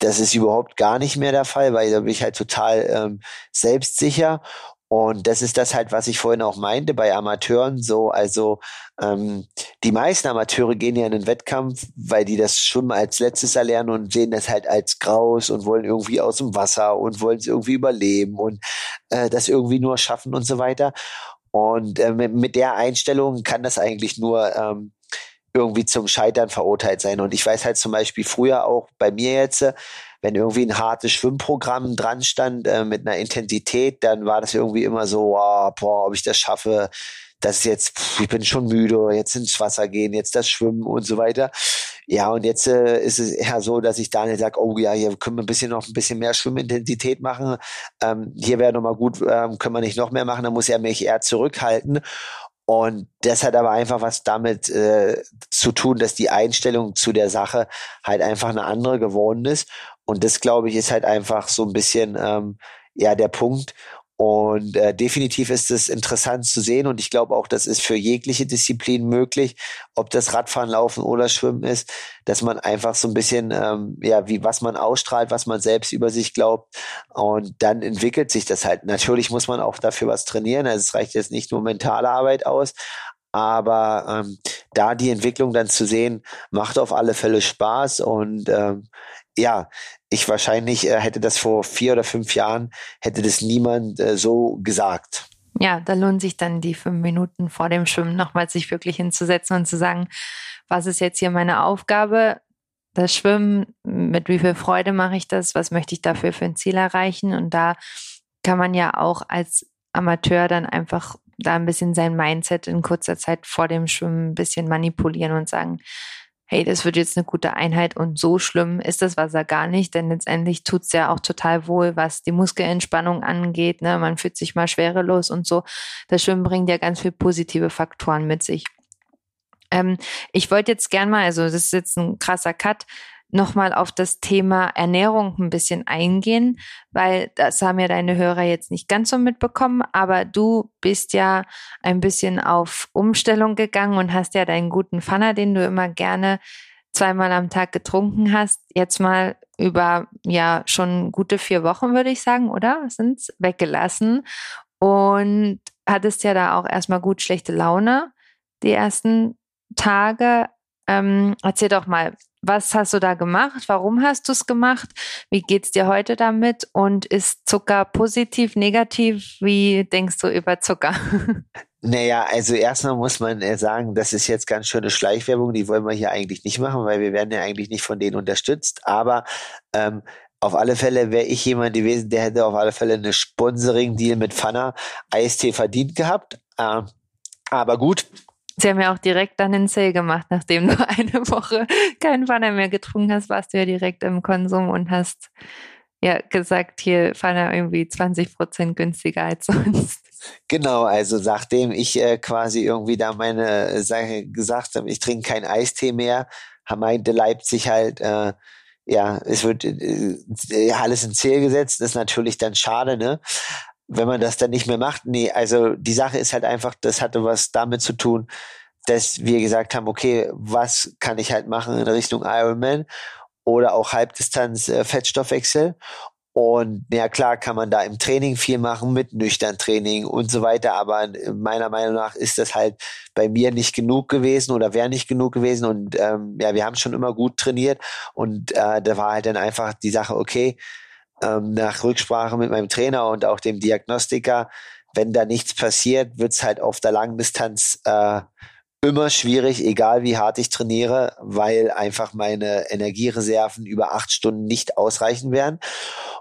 Das ist überhaupt gar nicht mehr der Fall, weil da bin ich halt total ähm, selbstsicher und das ist das halt, was ich vorhin auch meinte bei Amateuren so. Also ähm, die meisten Amateure gehen ja in den Wettkampf, weil die das Schwimmen als letztes erlernen und sehen das halt als Graus und wollen irgendwie aus dem Wasser und wollen es irgendwie überleben und äh, das irgendwie nur schaffen und so weiter. Und äh, mit, mit der Einstellung kann das eigentlich nur ähm, irgendwie zum Scheitern verurteilt sein. Und ich weiß halt zum Beispiel früher auch bei mir jetzt, wenn irgendwie ein hartes Schwimmprogramm dran stand äh, mit einer Intensität, dann war das irgendwie immer so, oh, boah, ob ich das schaffe, das ist jetzt, pff, ich bin schon müde, jetzt ins Wasser gehen, jetzt das Schwimmen und so weiter. Ja, und jetzt äh, ist es eher so, dass ich Daniel sage, oh ja, hier können wir ein bisschen noch ein bisschen mehr Schwimmintensität machen. Ähm, hier wäre nochmal gut, ähm, können wir nicht noch mehr machen, dann muss er mich eher zurückhalten. Und das hat aber einfach was damit äh, zu tun, dass die Einstellung zu der Sache halt einfach eine andere geworden ist. Und das, glaube ich, ist halt einfach so ein bisschen ähm, ja der Punkt. Und äh, definitiv ist es interessant zu sehen. Und ich glaube auch, das ist für jegliche Disziplin möglich, ob das Radfahren, Laufen oder Schwimmen ist, dass man einfach so ein bisschen, ähm, ja, wie was man ausstrahlt, was man selbst über sich glaubt. Und dann entwickelt sich das halt. Natürlich muss man auch dafür was trainieren, also es reicht jetzt nicht nur mentale Arbeit aus, aber ähm, da die Entwicklung dann zu sehen, macht auf alle Fälle Spaß. Und ähm, ja, ich wahrscheinlich äh, hätte das vor vier oder fünf Jahren, hätte das niemand äh, so gesagt. Ja, da lohnt sich dann die fünf Minuten vor dem Schwimmen nochmal sich wirklich hinzusetzen und zu sagen, was ist jetzt hier meine Aufgabe? Das Schwimmen, mit wie viel Freude mache ich das? Was möchte ich dafür für ein Ziel erreichen? Und da kann man ja auch als Amateur dann einfach da ein bisschen sein Mindset in kurzer Zeit vor dem Schwimmen ein bisschen manipulieren und sagen, hey, das wird jetzt eine gute Einheit und so schlimm ist das Wasser gar nicht, denn letztendlich tut's ja auch total wohl, was die Muskelentspannung angeht. Ne? Man fühlt sich mal schwerelos und so. Das Schwimmen bringt ja ganz viel positive Faktoren mit sich. Ähm, ich wollte jetzt gern mal, also das ist jetzt ein krasser Cut, nochmal auf das Thema Ernährung ein bisschen eingehen, weil das haben ja deine Hörer jetzt nicht ganz so mitbekommen, aber du bist ja ein bisschen auf Umstellung gegangen und hast ja deinen guten Pfanner, den du immer gerne zweimal am Tag getrunken hast, jetzt mal über ja schon gute vier Wochen, würde ich sagen, oder? Sind's weggelassen und hattest ja da auch erstmal gut schlechte Laune die ersten Tage. Ähm, erzähl doch mal, was hast du da gemacht? Warum hast du es gemacht? Wie geht's dir heute damit? Und ist Zucker positiv, negativ? Wie denkst du über Zucker? Naja, also erstmal muss man äh, sagen, das ist jetzt ganz schöne Schleichwerbung, die wollen wir hier eigentlich nicht machen, weil wir werden ja eigentlich nicht von denen unterstützt. Aber ähm, auf alle Fälle wäre ich jemand gewesen, der hätte auf alle Fälle eine Sponsoring-Deal mit Fana Eistee verdient gehabt. Ähm, aber gut, Sie haben ja auch direkt dann den Sale gemacht, nachdem du eine Woche keinen Pfanner mehr getrunken hast, warst du ja direkt im Konsum und hast ja gesagt, hier Pfanner irgendwie 20 Prozent günstiger als sonst. Genau, also nachdem ich äh, quasi irgendwie da meine Sache gesagt habe, ich trinke keinen Eistee mehr, meinte Leipzig halt, äh, ja, es wird äh, alles in Zähl gesetzt, das ist natürlich dann schade, ne? Wenn man das dann nicht mehr macht. Nee, also die Sache ist halt einfach, das hatte was damit zu tun, dass wir gesagt haben, okay, was kann ich halt machen in Richtung Ironman oder auch Halbdistanz äh, Fettstoffwechsel. Und ja klar kann man da im Training viel machen mit nüchtern Training und so weiter, aber meiner Meinung nach ist das halt bei mir nicht genug gewesen oder wäre nicht genug gewesen. Und ähm, ja, wir haben schon immer gut trainiert und äh, da war halt dann einfach die Sache, okay, ähm, nach Rücksprache mit meinem Trainer und auch dem Diagnostiker, wenn da nichts passiert, wird's halt auf der Langdistanz äh, immer schwierig, egal wie hart ich trainiere, weil einfach meine Energiereserven über acht Stunden nicht ausreichen werden.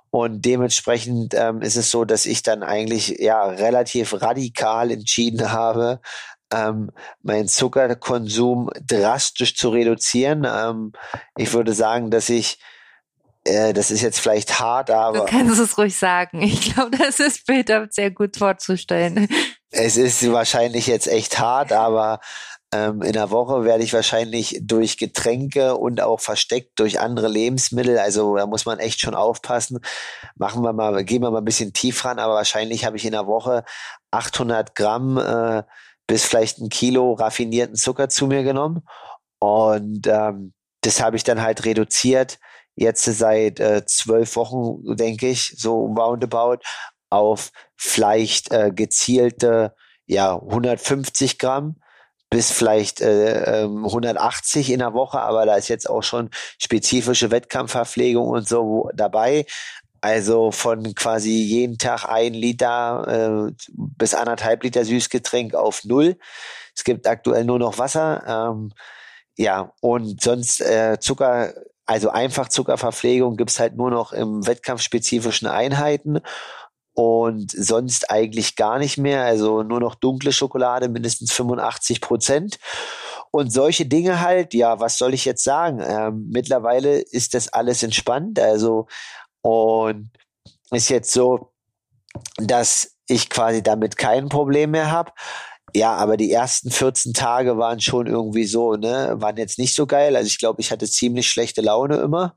Und dementsprechend ähm, ist es so, dass ich dann eigentlich ja relativ radikal entschieden habe, ähm, meinen Zuckerkonsum drastisch zu reduzieren. Ähm, ich würde sagen, dass ich äh, das ist jetzt vielleicht hart, aber. Du kannst es ruhig sagen. Ich glaube, das ist später sehr gut vorzustellen. Es ist wahrscheinlich jetzt echt hart, aber ähm, in der Woche werde ich wahrscheinlich durch Getränke und auch versteckt durch andere Lebensmittel, also da muss man echt schon aufpassen. Machen wir mal, gehen wir mal ein bisschen tief ran, aber wahrscheinlich habe ich in der Woche 800 Gramm äh, bis vielleicht ein Kilo raffinierten Zucker zu mir genommen und ähm, das habe ich dann halt reduziert jetzt seit äh, zwölf Wochen, denke ich, so roundabout, auf vielleicht äh, gezielte ja 150 Gramm bis vielleicht äh, 180 ähm, in der Woche, aber da ist jetzt auch schon spezifische Wettkampfverpflegung und so dabei. Also von quasi jeden Tag ein Liter äh, bis anderthalb Liter Süßgetränk auf null. Es gibt aktuell nur noch Wasser. Ähm, ja, und sonst äh, Zucker, also einfach Zuckerverpflegung gibt's halt nur noch im wettkampfspezifischen Einheiten und sonst eigentlich gar nicht mehr. Also nur noch dunkle Schokolade, mindestens 85 Prozent. Und solche Dinge halt, ja, was soll ich jetzt sagen? Ähm, mittlerweile ist das alles entspannt. Also, und ist jetzt so, dass ich quasi damit kein Problem mehr habe. Ja, aber die ersten 14 Tage waren schon irgendwie so, ne, waren jetzt nicht so geil. Also ich glaube, ich hatte ziemlich schlechte Laune immer.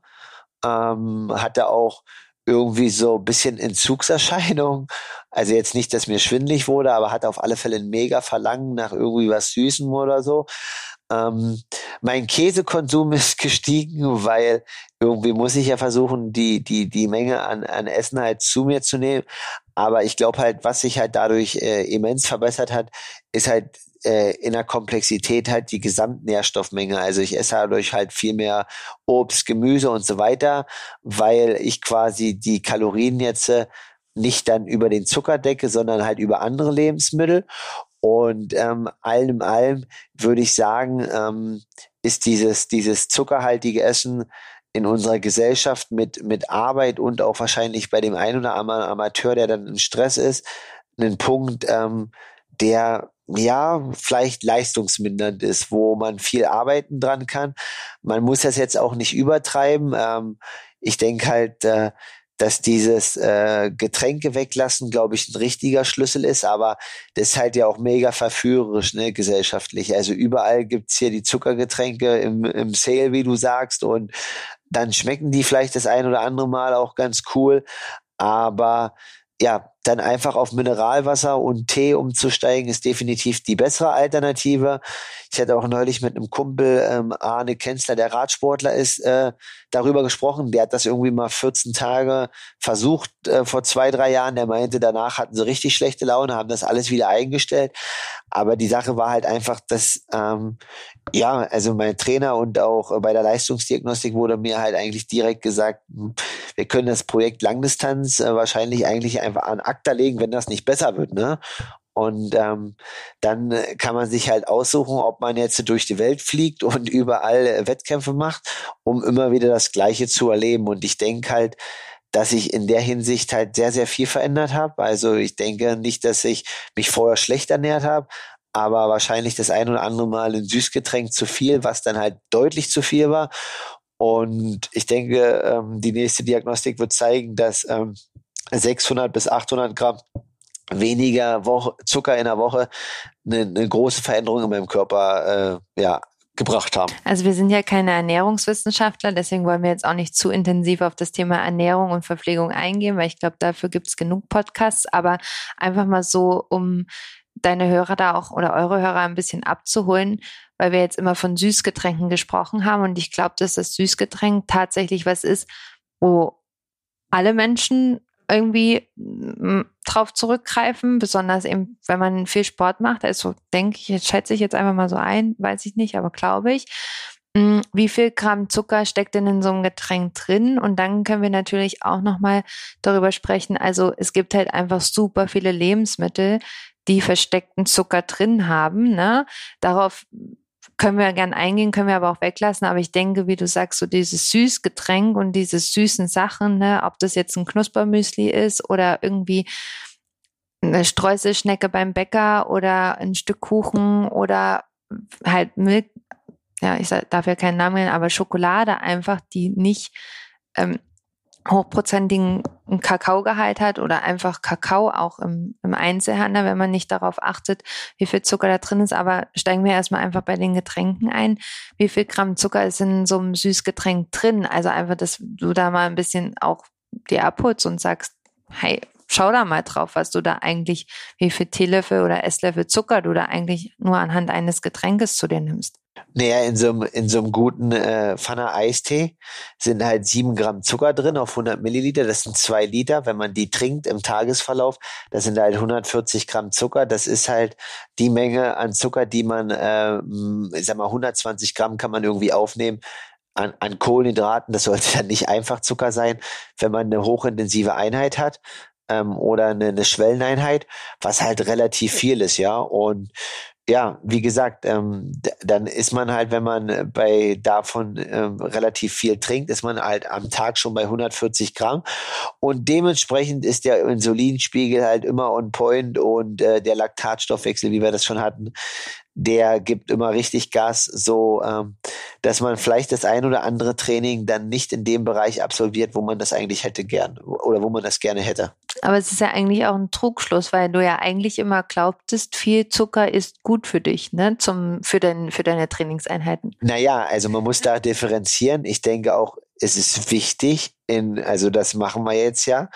Ähm, hatte auch irgendwie so ein bisschen Entzugserscheinung. Also jetzt nicht, dass mir schwindlig wurde, aber hatte auf alle Fälle ein mega Verlangen nach irgendwie was Süßem oder so. Ähm, mein Käsekonsum ist gestiegen, weil irgendwie muss ich ja versuchen, die, die, die Menge an, an Essen halt zu mir zu nehmen. Aber ich glaube halt, was sich halt dadurch äh, immens verbessert hat, ist halt äh, in der Komplexität halt die Gesamtnährstoffmenge. Also ich esse dadurch halt viel mehr Obst, Gemüse und so weiter, weil ich quasi die Kalorien jetzt äh, nicht dann über den Zucker decke, sondern halt über andere Lebensmittel. Und ähm, allem allem würde ich sagen, ähm, ist dieses, dieses zuckerhaltige Essen in unserer Gesellschaft mit, mit Arbeit und auch wahrscheinlich bei dem einen oder anderen Amateur, der dann in Stress ist, ein Punkt, ähm, der ja vielleicht leistungsmindernd ist, wo man viel arbeiten dran kann. Man muss das jetzt auch nicht übertreiben. Ähm, ich denke halt, äh, dass dieses äh, Getränke weglassen, glaube ich, ein richtiger Schlüssel ist, aber das ist halt ja auch mega verführerisch, ne, gesellschaftlich. Also überall gibt's hier die Zuckergetränke im, im Sale, wie du sagst, und dann schmecken die vielleicht das ein oder andere Mal auch ganz cool, aber ja, dann einfach auf Mineralwasser und Tee umzusteigen, ist definitiv die bessere Alternative. Ich hatte auch neulich mit einem Kumpel, ähm, Arne Kenzler, der Radsportler ist, äh, darüber gesprochen. Der hat das irgendwie mal 14 Tage versucht äh, vor zwei, drei Jahren. Der meinte, danach hatten sie richtig schlechte Laune, haben das alles wieder eingestellt. Aber die Sache war halt einfach, dass ähm, ja, also mein Trainer und auch bei der Leistungsdiagnostik wurde mir halt eigentlich direkt gesagt, hm, wir können das Projekt Langdistanz äh, wahrscheinlich eigentlich einfach an ACTA legen, wenn das nicht besser wird, ne? Und ähm, dann kann man sich halt aussuchen, ob man jetzt durch die Welt fliegt und überall äh, Wettkämpfe macht, um immer wieder das Gleiche zu erleben. Und ich denke halt, dass ich in der Hinsicht halt sehr, sehr viel verändert habe. Also ich denke nicht, dass ich mich vorher schlecht ernährt habe, aber wahrscheinlich das ein oder andere Mal ein Süßgetränk zu viel, was dann halt deutlich zu viel war. Und ich denke, ähm, die nächste Diagnostik wird zeigen, dass ähm, 600 bis 800 Gramm weniger Woche, Zucker in der Woche eine, eine große Veränderung in meinem Körper äh, ja, gebracht haben. Also wir sind ja keine Ernährungswissenschaftler, deswegen wollen wir jetzt auch nicht zu intensiv auf das Thema Ernährung und Verpflegung eingehen, weil ich glaube, dafür gibt es genug Podcasts, aber einfach mal so, um deine Hörer da auch oder eure Hörer ein bisschen abzuholen, weil wir jetzt immer von Süßgetränken gesprochen haben und ich glaube, dass das Süßgetränk tatsächlich was ist, wo alle Menschen irgendwie mm, drauf zurückgreifen, besonders eben, wenn man viel Sport macht. Also denke ich, jetzt schätze ich jetzt einfach mal so ein, weiß ich nicht, aber glaube ich. Mm, wie viel Gramm Zucker steckt denn in so einem Getränk drin? Und dann können wir natürlich auch nochmal darüber sprechen. Also es gibt halt einfach super viele Lebensmittel, die versteckten Zucker drin haben. Ne? Darauf können wir gern eingehen, können wir aber auch weglassen. Aber ich denke, wie du sagst, so dieses Süßgetränk und diese süßen Sachen, ne, ob das jetzt ein Knuspermüsli ist oder irgendwie eine Streuselschnecke beim Bäcker oder ein Stück Kuchen oder halt Milch, ja, ich darf ja keinen Namen nennen, aber Schokolade einfach, die nicht ähm, hochprozentigen Kakaogehalt hat oder einfach Kakao auch im, im Einzelhandel, wenn man nicht darauf achtet, wie viel Zucker da drin ist. Aber steigen wir erstmal einfach bei den Getränken ein. Wie viel Gramm Zucker ist in so einem Süßgetränk drin? Also einfach, dass du da mal ein bisschen auch dir abholst und sagst, hey, schau da mal drauf, was du da eigentlich, wie viel Teelöffel oder Esslöffel Zucker du da eigentlich nur anhand eines Getränkes zu dir nimmst. Naja, in so einem, in so einem guten äh, Pfanne Eistee sind halt sieben Gramm Zucker drin auf 100 Milliliter. Das sind zwei Liter. Wenn man die trinkt im Tagesverlauf, das sind halt 140 Gramm Zucker. Das ist halt die Menge an Zucker, die man, äh, ich sag mal, 120 Gramm kann man irgendwie aufnehmen an, an Kohlenhydraten. Das sollte dann nicht einfach Zucker sein, wenn man eine hochintensive Einheit hat ähm, oder eine, eine Schwelleneinheit, was halt relativ viel ist, ja. Und ja, wie gesagt, ähm, dann ist man halt, wenn man bei davon ähm, relativ viel trinkt, ist man halt am Tag schon bei 140 Gramm und dementsprechend ist der Insulinspiegel halt immer on point und äh, der Laktatstoffwechsel, wie wir das schon hatten, der gibt immer richtig Gas, so ähm, dass man vielleicht das ein oder andere Training dann nicht in dem Bereich absolviert, wo man das eigentlich hätte gern oder wo man das gerne hätte. Aber es ist ja eigentlich auch ein Trugschluss, weil du ja eigentlich immer glaubtest, viel Zucker ist gut für dich, ne, zum, für, dein, für deine Trainingseinheiten. Naja, also man muss da differenzieren. Ich denke auch, es ist wichtig, in, also das machen wir jetzt ja,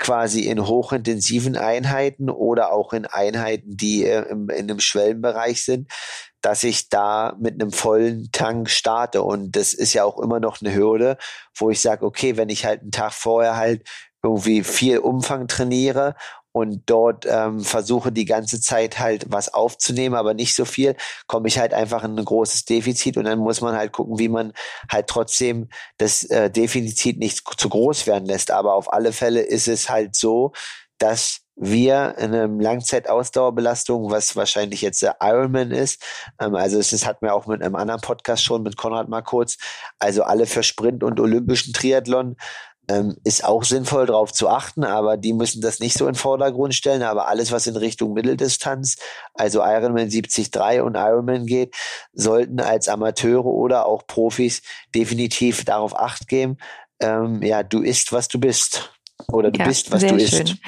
quasi in hochintensiven Einheiten oder auch in Einheiten, die äh, im, in einem Schwellenbereich sind, dass ich da mit einem vollen Tank starte. Und das ist ja auch immer noch eine Hürde, wo ich sage, okay, wenn ich halt einen Tag vorher halt irgendwie viel Umfang trainiere und dort ähm, versuche die ganze Zeit halt was aufzunehmen, aber nicht so viel, komme ich halt einfach in ein großes Defizit und dann muss man halt gucken, wie man halt trotzdem das äh, Defizit nicht zu groß werden lässt. Aber auf alle Fälle ist es halt so, dass wir in einem Langzeitausdauerbelastung, was wahrscheinlich jetzt der Ironman ist, ähm, also es ist, hatten wir auch mit einem anderen Podcast schon mit Konrad mal kurz, also alle für Sprint und olympischen Triathlon ähm, ist auch sinnvoll darauf zu achten, aber die müssen das nicht so in den Vordergrund stellen. Aber alles, was in Richtung Mitteldistanz, also Ironman 73 und Ironman geht, sollten als Amateure oder auch Profis definitiv darauf acht geben. Ähm, ja, du isst, was du bist. Oder du ja, bist, was du isst. Schön.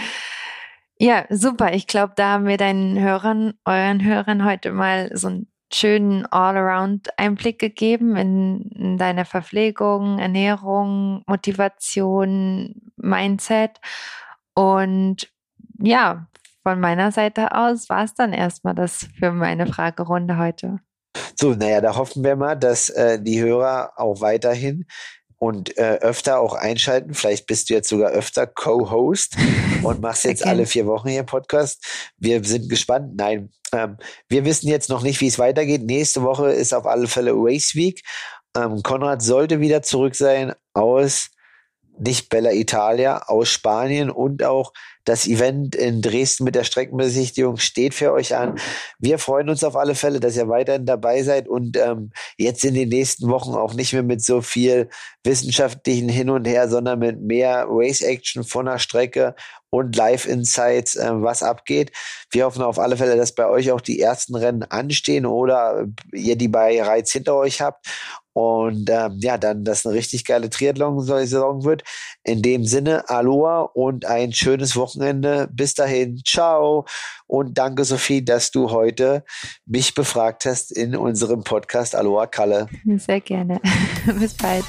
Ja, super. Ich glaube, da haben wir deinen Hörern, euren Hörern heute mal so ein schönen All-Around-Einblick gegeben in, in deine Verpflegung, Ernährung, Motivation, Mindset. Und ja, von meiner Seite aus war es dann erstmal das für meine Fragerunde heute. So, naja, da hoffen wir mal, dass äh, die Hörer auch weiterhin und äh, öfter auch einschalten. Vielleicht bist du jetzt sogar öfter Co-Host und machst jetzt okay. alle vier Wochen hier Podcast. Wir sind gespannt. Nein, ähm, wir wissen jetzt noch nicht, wie es weitergeht. Nächste Woche ist auf alle Fälle Race Week. Ähm, Konrad sollte wieder zurück sein aus nicht Bella Italia, aus Spanien und auch das Event in Dresden mit der Streckenbesichtigung steht für euch an. Wir freuen uns auf alle Fälle, dass ihr weiterhin dabei seid und ähm, jetzt in den nächsten Wochen auch nicht mehr mit so viel wissenschaftlichen Hin und Her, sondern mit mehr Race Action von der Strecke und Live Insights, äh, was abgeht. Wir hoffen auf alle Fälle, dass bei euch auch die ersten Rennen anstehen oder ihr die bei Reiz hinter euch habt und ähm, ja, dann, dass eine richtig geile Triathlon-Saison wird. In dem Sinne, Aloha und ein schönes Wochenende. Bis dahin, ciao. Und danke, Sophie, dass du heute mich befragt hast in unserem Podcast Aloha Kalle. Sehr gerne. Bis bald.